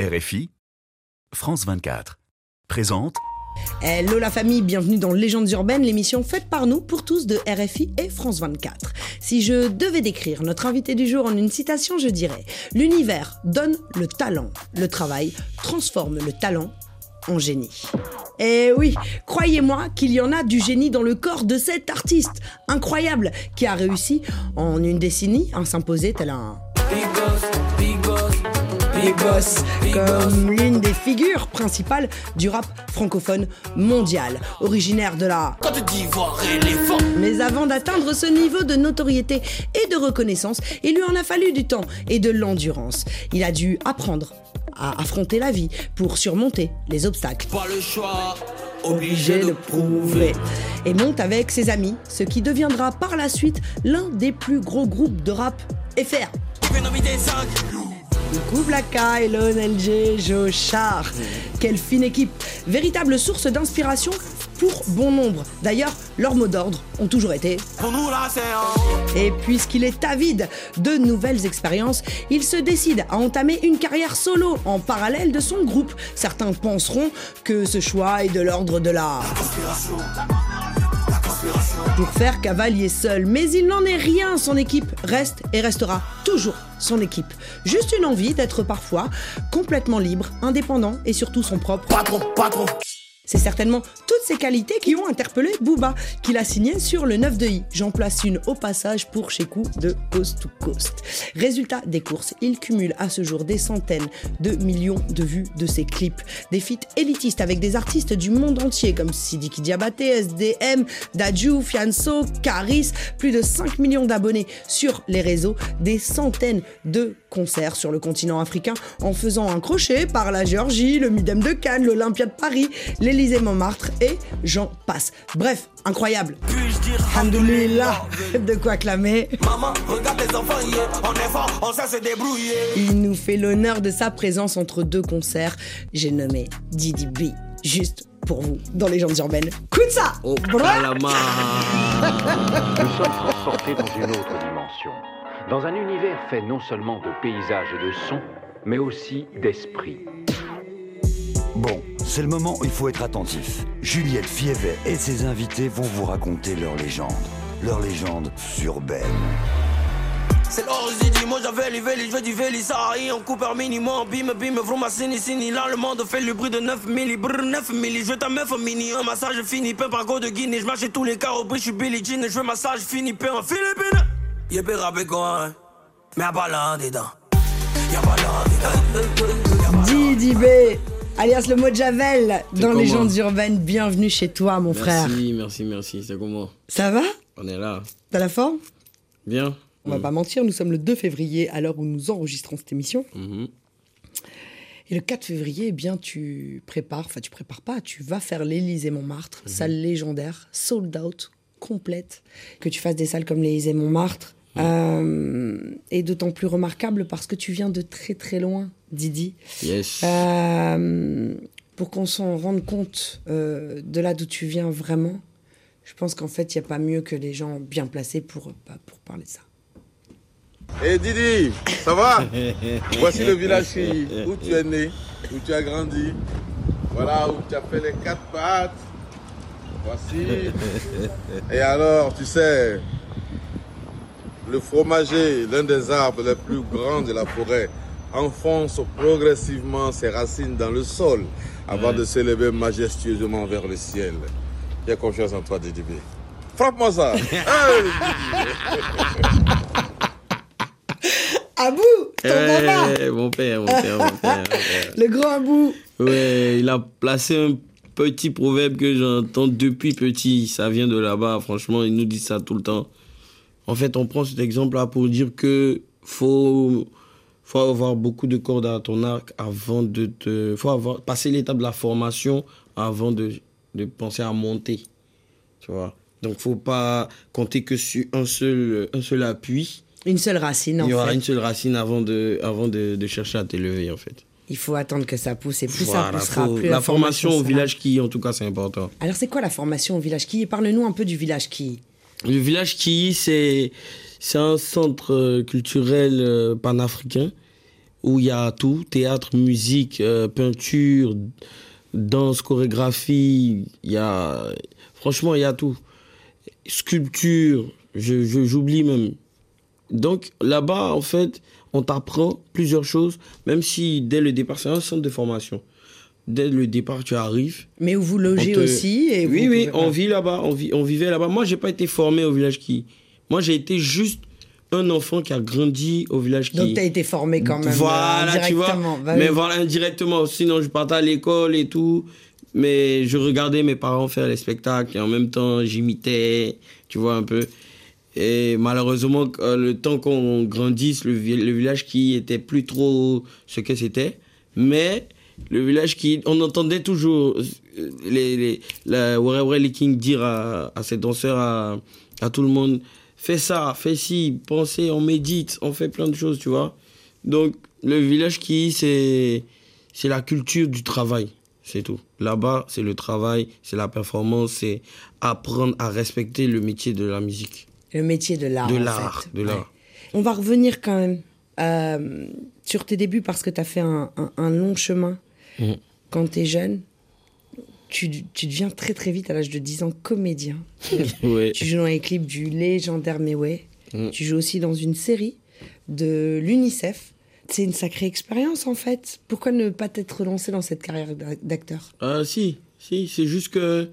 RFI, France 24, présente Hello la famille, bienvenue dans Légendes urbaines, l'émission faite par nous pour tous de RFI et France 24. Si je devais décrire notre invité du jour en une citation, je dirais L'univers donne le talent, le travail transforme le talent en génie. Et oui, croyez-moi qu'il y en a du génie dans le corps de cet artiste incroyable qui a réussi en une décennie à s'imposer tel un Big Boss, comme l'une des figures principales du rap francophone mondial, originaire de la Côte d'Ivoire éléphant. mais avant d'atteindre ce niveau de notoriété et de reconnaissance, il lui en a fallu du temps et de l'endurance. Il a dû apprendre à affronter la vie pour surmonter les obstacles. Pas le choix, Obligé de prouver. Et monte avec ses amis, ce qui deviendra par la suite l'un des plus gros groupes de rap FR. Phénomène 5. Coupe Blacka, Elon, LG, Joe Char. Quelle fine équipe. Véritable source d'inspiration pour bon nombre. D'ailleurs, leurs mots d'ordre ont toujours été Pour nous là, c'est un. Et puisqu'il est avide de nouvelles expériences, il se décide à entamer une carrière solo en parallèle de son groupe. Certains penseront que ce choix est de l'ordre de la... Pour faire cavalier seul, mais il n'en est rien, son équipe reste et restera toujours son équipe. Juste une envie d'être parfois complètement libre, indépendant et surtout son propre Patron, patron. C'est certainement toutes ces qualités qui ont interpellé Booba, qu'il a signé sur le 9 de I. J'en place une au passage pour Chekou de Coast to Coast. Résultat des courses, il cumule à ce jour des centaines de millions de vues de ses clips. Des feats élitistes avec des artistes du monde entier comme Sidiki Diabaté, SDM, Dadju, Fianso, Caris, plus de 5 millions d'abonnés sur les réseaux, des centaines de concerts sur le continent africain en faisant un crochet par la Géorgie, le Midem de Cannes, l'Olympia de Paris, l'Élysée Montmartre et j'en passe. Bref, incroyable. Alhamdoulilah, de quoi clamer. Maman, regarde les enfants. On est fort, on sait se débrouiller. Il nous fait l'honneur de sa présence entre deux concerts. J'ai nommé Didi B, juste pour vous, dans les gens urbaines. Coup de ça Oh, calama. Nous sommes transportés dans une autre dimension, dans un univers fait non seulement de paysages et de sons, mais aussi d'esprit. Bon, c'est le moment où il faut être attentif. Juliette Fievet et ses invités vont vous raconter leur légende. Leur légende urbaine. C'est l'origine, moi j'avais les vélis, je veux du Vélisari, on coupe un minimum, bim bim, vroom sini sini, là le monde fait le bruit de 9 milli, brr 9 milli, je veux ta meuf mini, un massage fini, pain par go de Guinée, je marche tous les carreaux, je suis Billie Jean, je veux massage fini, pain en Philippines. Y'a pas rappé quoi, hein, mais y'a pas là dedans. Y'a pas là dedans. Didi B, alias le mot de Javel, dans gens urbaines. Bienvenue chez toi, mon frère. Merci, merci, merci. C'est comment Ça va? On est là. T'as la forme? Bien On va pas mentir, nous sommes le 2 février à l'heure où nous enregistrons cette émission. Mhm. Et le 4 février, eh bien, tu prépares, enfin, tu prépares pas, tu vas faire l'Élysée Montmartre, salle légendaire, sold out, complète. Que tu fasses des salles comme l'Élysée Montmartre. euh, est d'autant plus remarquable parce que tu viens de très très loin, Didi. Yes. Euh, pour qu'on s'en rende compte euh, de là d'où tu viens vraiment, je pense qu'en fait, il n'y a pas mieux que les gens bien placés pour, bah, pour parler de ça. Eh Didi, ça va? Voici le village où tu es né, où tu as grandi. Voilà où tu as fait les quatre pattes. Voici. Et alors, tu sais, le fromager, l'un des arbres les plus grands de la forêt, enfonce progressivement ses racines dans le sol avant de s'élever majestueusement vers le ciel. J'ai confiance en toi, Didi. B. Frappe-moi ça. Hey, Abou, ton papa Eh, mon père, mon père, mon père. mon père. Le grand Abou Ouais, il a placé un petit proverbe que j'entends depuis petit. Ça vient de là-bas, franchement, il nous dit ça tout le temps. En fait, on prend cet exemple-là pour dire que faut, faut avoir beaucoup de cordes à ton arc avant de te. faut avoir, passer l'étape de la formation avant de, de penser à monter. Tu vois? Donc, faut pas compter que sur un seul, un seul appui. Une seule racine, en Il y aura fait. une seule racine avant de, avant de, de chercher à t'élever, en fait. Il faut attendre que ça pousse et plus ça poussera, faut- plus la formation au sera. village qui, en tout cas, c'est important. Alors, c'est quoi la formation au village qui? Parle-nous un peu du village qui? Le village qui, c'est c'est un centre euh, culturel euh, panafricain où il y a tout théâtre, musique, euh, peinture, danse, chorégraphie. Il y a. Franchement, il y a tout. Sculpture, je, j'oublie même. Donc là-bas, en fait, on t'apprend plusieurs choses, même si dès le départ, c'est un centre de formation. Dès le départ, tu arrives. Mais où vous logez te- aussi et oui, oui, on vit là-bas, on, vit, on vivait là-bas. Moi, j'ai pas été formé au village qui. Moi, j'ai été juste un enfant qui a grandi au village qui. Donc, tu as été formé quand même. Voilà, euh, tu vois. Bah mais oui. voilà, indirectement. Sinon, je partais à l'école et tout. Mais je regardais mes parents faire les spectacles et en même temps, j'imitais, tu vois, un peu. Et malheureusement, euh, le temps qu'on grandisse, le, le village qui était plus trop ce que c'était. Mais le village qui. On entendait toujours euh, les, les, la King dire à, à ses danseurs, à, à tout le monde fais ça, fais ci, pensez, on médite, on fait plein de choses, tu vois. Donc, le village qui, c'est, c'est la culture du travail, c'est tout. Là-bas, c'est le travail, c'est la performance, c'est apprendre à respecter le métier de la musique. Le métier de l'art. De l'art, de l'art. On va revenir quand même euh, sur tes débuts parce que tu as fait un, un- un long chemin Mhm. quand tu es jeune. Tu, tu deviens très très vite à l'âge de 10 ans comédien. Ouais. Tu joues dans les clips du légendaire Meway. Mm. Tu joues aussi dans une série de l'UNICEF. C'est une sacrée expérience en fait. Pourquoi ne pas t'être lancé dans cette carrière d'ac- d'acteur? Ah si, si, c'est juste que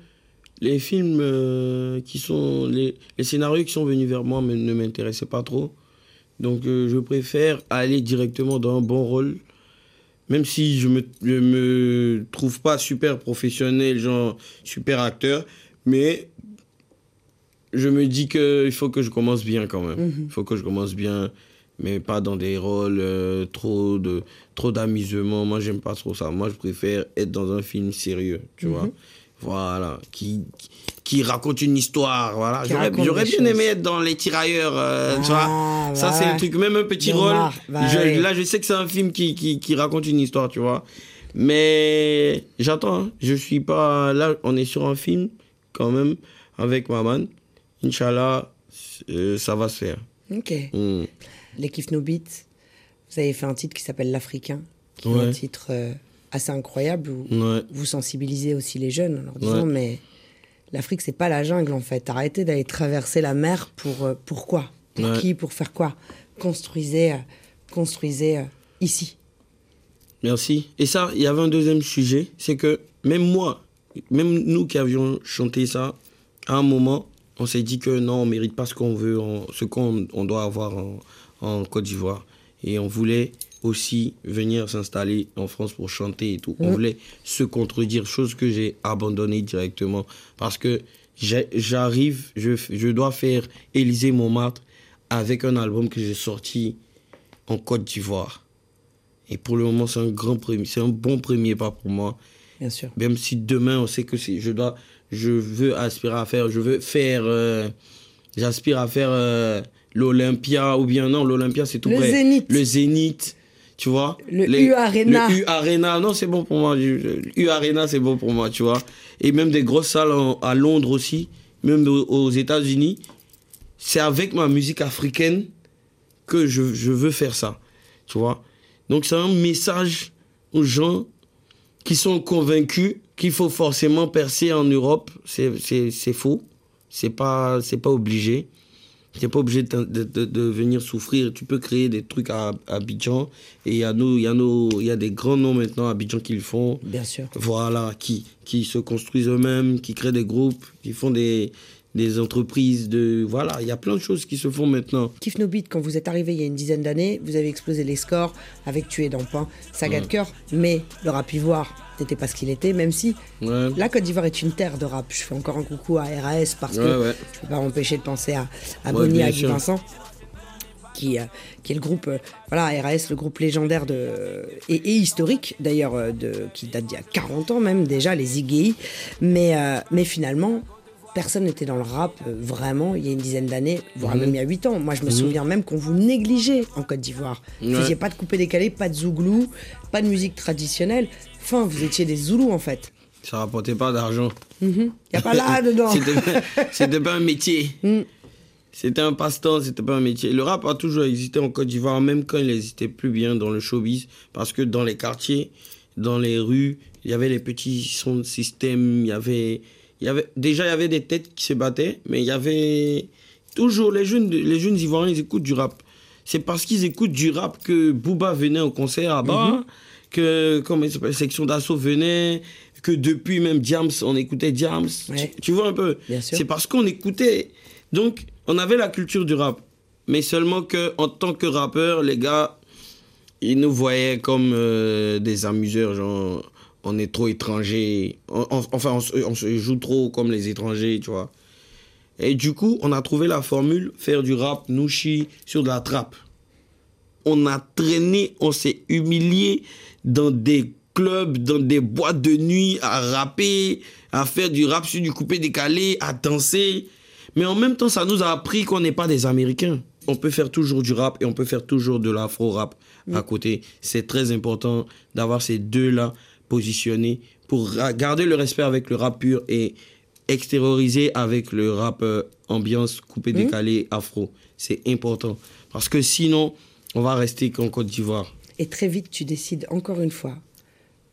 les films euh, qui sont les, les scénarios qui sont venus vers moi me- ne m'intéressaient pas trop. Donc euh, je préfère aller directement dans un bon rôle, même si je me je me trouve pas super professionnel, genre super acteur, mais je me dis que il faut que je commence bien quand même. Il faut que je commence bien, mais pas dans des rôles euh, trop de trop d'amusement. Moi, j'aime pas trop ça. Moi, je préfère être dans un film sérieux, tu vois. Voilà, qui, qui qui raconte une histoire, voilà. J'aurais bien choses. aimé être dans les tirailleurs, euh, tu Ah, vois. Ça, bah c'est ouais. le truc. Même un petit rôle. marre, bah je- ouais. Là, je sais que c'est un film qui, qui, qui raconte une histoire, tu vois. Mais j'attends. hein. Je suis pas. Là, on est sur un film, quand même, avec Maman. Inch'Allah, euh, ça va se faire. Ok. Les Kiff No Beats, vous avez fait un titre qui s'appelle L'Africain, qui est un titre euh, assez incroyable où vous sensibilisez aussi les jeunes en leur disant mais l'Afrique c'est pas la jungle en fait. Arrêtez d'aller traverser la mer pour euh, pourquoi Pour Ouais. qui? Pour faire quoi? Construisez, euh, construisez euh, ici. Merci. Et ça, il y avait un deuxième sujet, c'est que même moi, même nous qui avions chanté ça, à un moment, on s'est dit que non, on mérite pas ce qu'on veut, on- ce qu'on on doit avoir en, en Côte d'Ivoire. Et on voulait aussi venir s'installer en France pour chanter et tout. On voulait se contredire, chose que j'ai abandonnée directement. Parce que j'arrive, je, je dois faire Élysée Montmartre avec un album que j'ai sorti en Côte d'Ivoire. Et pour le moment, c'est un grand premier, c'est un bon premier pas pour moi. Bien sûr. Même si demain, on sait que c'est, je dois, je veux aspirer à faire, je veux faire, euh, j'aspire à faire euh, l'Olympia ou bien non, l'Olympia c'est tout Le près. Zénith. Le Zénith, tu vois. Le U Arena. Le U Arena, non, c'est bon pour moi. Le U Arena, c'est bon pour moi, tu vois. Et même des grosses salles en- à Londres aussi, même aux, États-Unis. C'est avec ma musique africaine que je, je veux faire ça, tu vois. Donc c'est un message aux gens qui sont convaincus qu'il faut forcément percer en Europe. C'est faux. C'est pas, c'est pas obligé. Tu pas obligé de, de, de- de venir souffrir. Tu peux créer des trucs à, à Abidjan. Et il y, a nos- il y, a nos- il y a des grands noms maintenant à Abidjan qui le font. Bien sûr. Voilà, qui, qui se construisent eux-mêmes, qui créent des groupes, qui font des, des entreprises. De, voilà, il y a plein de choses qui se font maintenant. Kiff No Beat, quand vous êtes arrivé il y a une dizaine d'années, vous avez explosé les scores avec Tuer dans Pain, Saga de cœur, mais le rap ivoire n'était pas ce qu'il était, même si Ouais. la Côte d'Ivoire est une terre de rap. Je fais encore un coucou à RAS parce Ouais, que ouais. je peux pas m'empêcher de penser à, à Ouais, Bonnie, à Guy. Vincent. Qui, euh, qui est le groupe, euh, voilà, RAS, le groupe légendaire de, et, et historique d'ailleurs, euh, de, qui date d'il y a 40 ans même déjà, les Iggy. Mais, euh, mais finalement, personne n'était dans le rap euh, vraiment il y a une dizaine d'années, voire Mhm. même il y a 8 ans. Moi, je me souviens même qu'on vous négligeait en Côte d'Ivoire. Vous Ouais. faisiez pas de coupé décalé, pas de zouglou, pas de musique traditionnelle. Enfin, vous étiez des zoulous en fait. Ça rapportait pas d'argent. Il n'y a pas là dedans. C'était pas- un métier. C'était un passe-temps, c'était pas un métier. Le rap a toujours existé en Côte d'Ivoire, même quand il n'existait plus bien dans le showbiz, parce que dans les quartiers, dans les rues, il y avait les petits sons de système, il y avait, y avait, déjà il y avait des têtes qui se battaient, mais il y avait toujours les jeunes, les jeunes Ivoiriens, ils écoutent du rap. C'est parce qu'ils écoutent du rap que Booba venait au concert là-bas, que, comment il s'appelle, Section d'Assaut venait, que depuis même Diams, on écoutait. Ouais. Tu, tu vois un peu? C'est parce qu'on écoutait. Donc, on avait la culture du rap. Mais seulement que en tant que rappeur, les gars, ils nous voyaient comme euh, des amuseurs, genre, on est trop on- enfin, on se, on se joue trop comme les étrangers, tu vois. Et du coup, on a trouvé la formule, faire du rap nouchi sur de la trappe. On a traîné, on s'est humilié dans des clubs, dans des boîtes de nuit, à rapper, à faire du rap sur du coupé décalé, à danser. Mais en même temps, ça nous a appris qu'on n'est pas des Américains. On peut faire toujours du rap et on peut faire toujours de l'afro-rap à côté. C'est très important d'avoir ces deux-là positionnés pour garder le respect avec le rap pur et extérioriser avec le rap euh, ambiance coupé décalé afro. C'est important. Parce que sinon, on va rester qu'en Côte d'Ivoire. Et très vite, tu décides encore une fois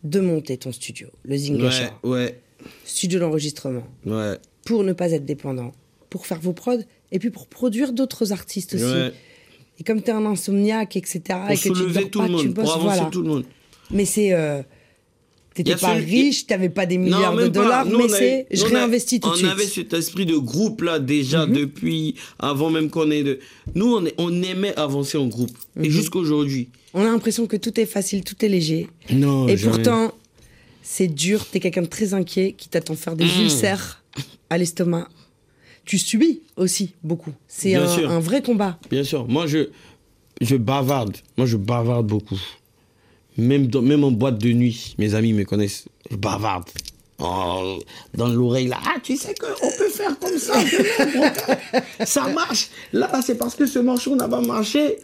de monter ton studio, le Ouais, Zingasha, ouais, studio d'enregistrement, ouais. pour ne pas être dépendant, pour faire vos prods et puis pour produire d'autres artistes aussi. ouais. Et comme tu es un insomniaque, etc., Pour et que tu dors tout pas, le tu monde, bosses, pour avancer voilà. tout le monde. Mais c'est. Euh, T'étais pas celui- riche, t'avais pas des milliards de dollars, Nous, mais on c'est. Je on réinvestis tout de On suite. Mhm. avait cet esprit de groupe là déjà depuis avant même qu'on ait de. Nous on, est- on aimait avancer en groupe Mhm. et jusqu'aujourd'hui. On a l'impression que tout est facile, tout est léger. Non. et pourtant, c'est dur. T'es quelqu'un de très inquiet qui t'attend faire des ulcères à l'estomac. Tu subis aussi beaucoup. C'est un, un vrai combat. Bien sûr. Moi je je bavarde. Moi je bavarde beaucoup. Même dans, même en boîte de nuit, mes amis me connaissent. Je bavarde. Oh, dans l'oreille là. Ah, tu sais qu'on peut faire comme ça. ça marche. Là, c'est parce que ce morceau n'a pas marché.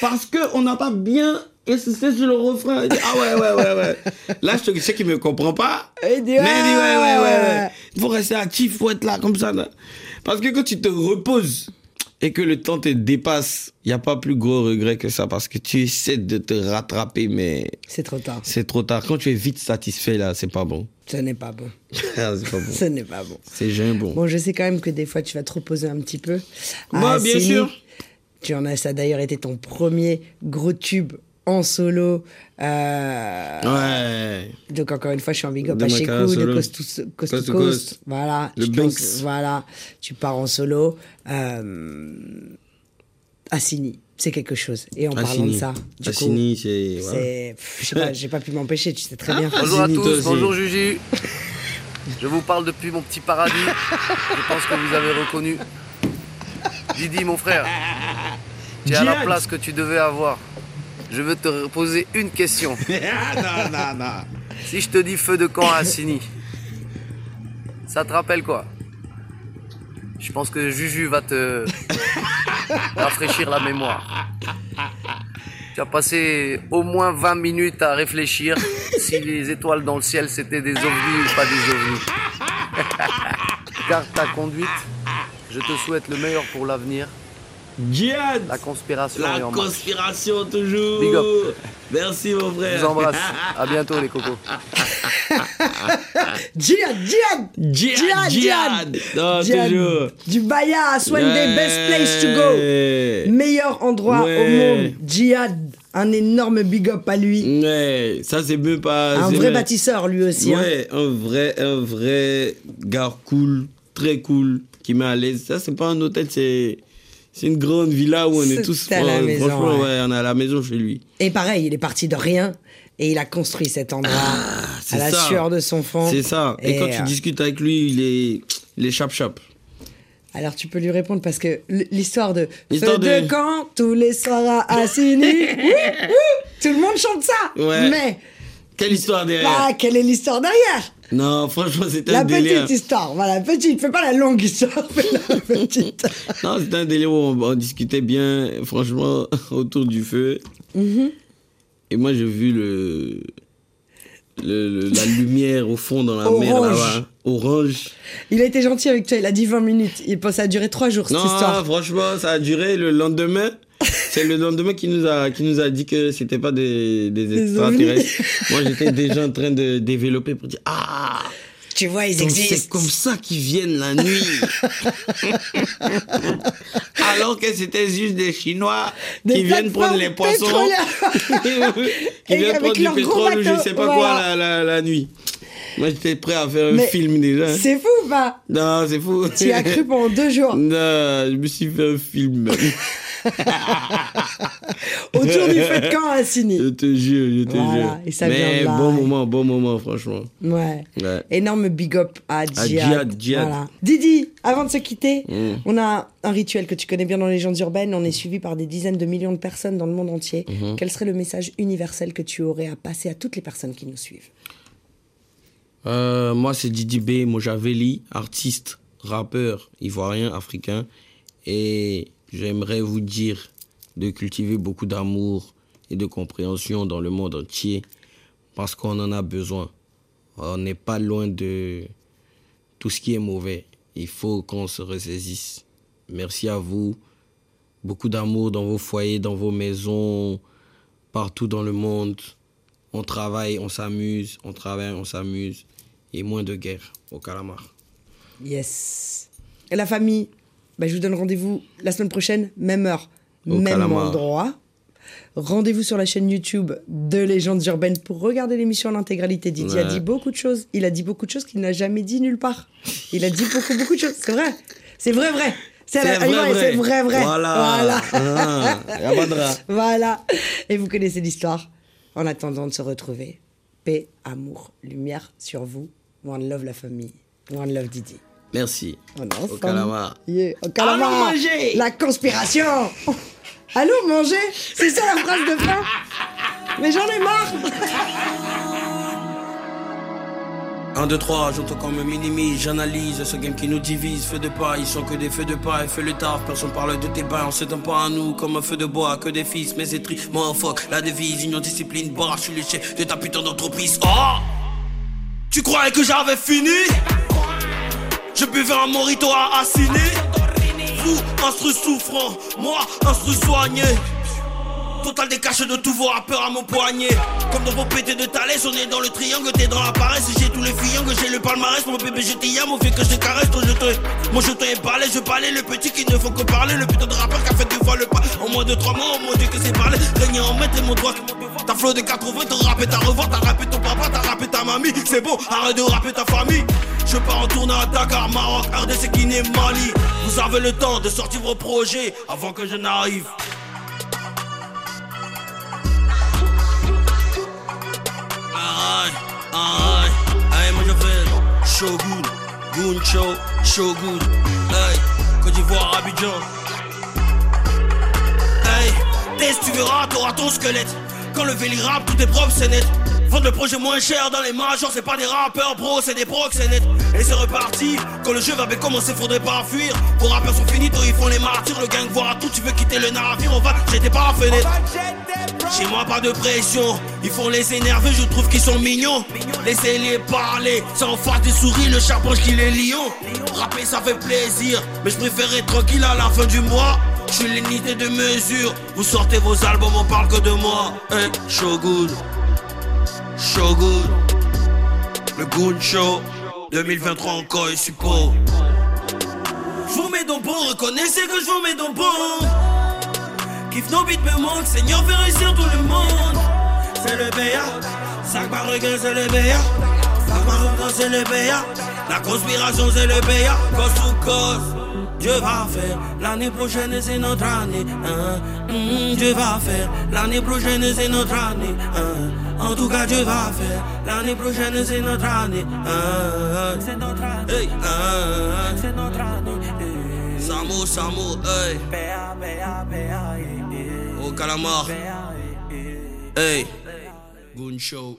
Parce qu'on n'a pas bien insisté sur le refrain. Il dit, ah ouais, ouais, ouais, ouais. Là, je sais qu'il ne me comprend pas. Il dit, Mais il dit, ouais, ouais, ouais, ouais. ouais. Il faut rester actif, il faut être là comme ça. là. Parce que quand tu te reposes et que le temps te dépasse, il n'y a pas plus gros regret que ça. Parce que tu essaies de te rattraper, mais C'est trop tard. c'est trop tard. Quand tu es vite satisfait, là, c'est pas bon. Ce n'est pas bon. Ah, c'est pas bon. Ce n'est pas bon. C'est jamais bon. Bon, je sais quand même que des fois, tu vas te reposer un petit peu. Moi, Ah, bien sûr. Tu en as, ça a d'ailleurs été ton premier gros tube en solo. Euh, Ouais. Donc encore une fois, je suis en big up De à carrière de coast to coast. Coast to coast. coast. Voilà. Le tu Banks. penses- voilà. Tu pars en solo. Euh, Assini, c'est quelque chose. Et en parlant de ça, du coup, Assini, c'est. je sais pas, j'ai pas pu m'empêcher. Tu sais très bien. Bonjour à Assini, tous, bonjour Juju. Je vous parle depuis mon petit paradis. Je pense que vous avez reconnu. Didi, mon frère, tu es à la place que tu devais avoir. Je veux te poser une question. Ah, non, non, non. Si je te dis feu de camp à Assini, ça te rappelle quoi? Je pense que Juju va te rafraîchir la mémoire. Tu as passé au moins 20 minutes à réfléchir si les étoiles dans le ciel c'était des ovnis ou pas des ovnis. Garde ta conduite. Je te souhaite le meilleur pour l'avenir. Djihad La conspiration La est en marche. conspiration toujours Big up. Merci mon Je frère vous embrasse. À bientôt les cocos. Djihad, djihad, Djihad, djihad Non, Djihad. toujours Du Baya, Swan Day, best place to go. Ouais. Meilleur endroit Ouais. au monde. Djihad, un énorme big up à lui. Ouais, ça c'est même pas... Un vrai même- bâtisseur lui aussi. hein. Ouais, un vrai, un vrai gars cool, très cool, qui met à l'aise. Ça, c'est pas un hôtel, c'est, c'est une grande villa où on est tous. à la maison, franchement, ouais. on est à la maison chez lui. Et pareil, il est parti de rien et il a construit cet endroit Ah, à la ça. sueur de son front. C'est ça. Et, quand tu euh, discutes avec lui, il est, il est chap chap. Alors tu peux lui répondre parce que l'histoire de feu de de- camp tous les soirs à Assini, tout le monde chante ça. Ouais. Mais Quelle histoire derrière? Ah, quelle est l'histoire derrière? Non, franchement, c'était La un délire. petite histoire, voilà, petite, fais pas la longue histoire, fais la petite. Non, c'était un délire où on, on discutait bien, franchement, autour du feu. Mhm. Et moi, j'ai vu le, le- le- la lumière au fond dans la mer Orange. là-bas. Orange. Il a été gentil avec toi, il a dit 20 minutes. Il pense ça a duré 3 jours cette Non, histoire. franchement, ça a duré le lendemain. C'est le lendemain qui nous a, qui nous a dit que c'était pas des, des Des extraterrestres. Moi, j'étais déjà en train de développer pour dire Ah, Tu vois, ils donc c'est existent. comme ça qu'ils viennent la nuit. Alors que c'était juste des Chinois Des qui viennent prendre les poissons. qui Et viennent prendre du pétrole ou je sais pas voilà. quoi la, la, la nuit. Moi, j'étais prêt à faire un film déjà. C'est fou ou pas Non, c'est fou. Tu as cru pendant deux jours. Non, je me suis fait un film. Autour du feu de camp à Je Sydney. te jure, je te Voilà, jure. et ça vient Mais de là, bon moment, bon moment, franchement. Ouais. Ouais. Énorme big up à Djihad. Djihad, Djihad. Voilà. Didi, avant de se quitter, Mm. on a un rituel que tu connais bien dans les légendes urbaines. On est suivi par des dizaines de millions de personnes dans le monde entier. Mhm. Quel serait le message universel que tu aurais à passer à toutes les personnes qui nous suivent? Euh, moi, c'est Didi B. Mojaveli, artiste, rappeur ivoirien, africain. Et j'aimerais vous dire de cultiver beaucoup d'amour et de compréhension dans le monde entier parce qu'on en a besoin. On n'est pas loin de tout ce qui est mauvais. Il faut qu'on se ressaisisse. Merci à vous. Beaucoup d'amour dans vos foyers, dans vos maisons, partout dans le monde. On travaille, on s'amuse, on travaille, on s'amuse. Et moins de guerre au calamar. Yes. Et la famille, bah, je vous donne rendez-vous la semaine prochaine, même heure, Au même Calamar. endroit. Rendez-vous sur la chaîne YouTube de Légendes Urbaines pour regarder l'émission en intégralité. Didi a dit beaucoup de choses. Il a dit beaucoup de choses qu'il n'a jamais dit nulle part. Il a dit beaucoup, beaucoup de choses. C'est vrai. C'est vrai, vrai. C'est vrai, vrai, vrai. Voilà. Voilà. Ah. Voilà. Et vous connaissez l'histoire. En attendant de se retrouver, paix, amour, lumière sur vous. One love la famille. One love Didi. Merci. On est ensemble. Au calamar. Yeah, au calamar. Allons manger. La conspiration. Allons manger C'est ça la phrase de fin Mais j'en ai marre 1, 2, 3, j'entends qu'on me minimise, j'analyse ce game qui nous divise. Feu de paille, ils sont que des feux de paille, fais le taf, personne parle de tes bains, on s'éteint pas à nous comme un feu de bois, que des fils, mais c'est tri, moi fuck, la devise, union, discipline, barre, je suis le chef de ta putain d'entreprise. Oh Tu croyais que j'avais fini? Je buvais un morito à Assini Vous, instru souffrant, moi, instru soigné Total décaché de tous vos rappeurs à mon poignet. Comme dans vos pétés de Thalès, on est dans le triangle, t'es dans la paresse. J'ai tous les que j'ai le palmarès. Mon bébé, j'étais yam, on fait que je caresse, ton jeton. Mon jeton est parlé, je parlais. Le petit qui ne faut que parler. Le putain de rappeur qui a fait deux fois le pas. En moins de trois mois, oh mon dieu que c'est parlé. Régner en maître et mon droit. T'as flow de 80, t'as rappé ta revente, t'as rappé ton papa, t'as rappé ta mamie. C'est bon, arrête de rapper ta famille. Je pars en tournée à Dakar, Maroc, RDC, Guinée, Mali. Vous avez le temps de sortir vos projets avant que je n'arrive. Aïe, aïe, aïe, moi je fais Shogun, Guncho, Shogun, aïe, Côte d'Ivoire, Abidjan. Aïe, test, tu verras, t'auras ton squelette. Quand le véli rap, tout est propre, c'est net. Vendre le projet moins cher dans les majors, c'est pas des rappeurs bro, c'est des procs, c'est net. Et c'est reparti, quand le jeu va bien commencer, faudrait pas fuir. Vos rappeurs sont finis, toi ils font les martyrs, le gang voit tout, tu veux quitter le navire, on va, j'étais pas la fenêtre. Chez moi pas de pression, ils font les énerver, je trouve qu'ils sont mignons. Laissez-les parler, sans faire des souris, le charbon qui les lions. Rapper ça fait plaisir, mais je être tranquille à la fin du mois. Je suis l'unité de mesure, vous sortez vos albums, on parle que de moi. Hey, Shogun, Shogun, le Goon Show, 2023 encore et support. Je vous mets dans bon, reconnaissez que je vous mets dans bon. Kiffe nos beats me manque, Seigneur fait réussir tout le monde. C'est le BA, sac par regret c'est le BA. Sac par c'est le BA. La conspiration c'est le BA. Cause to cause, Dieu va faire. L'année prochaine c'est notre année. hein. Mm, Dieu va faire. L'année prochaine c'est notre année. hein. En tout cas Dieu va faire. L'année prochaine c'est notre année. hein. C'est notre année. Hey, hein. C'est notre année. Samo, Samo, hey. Au calamar. Hey. Goon Show.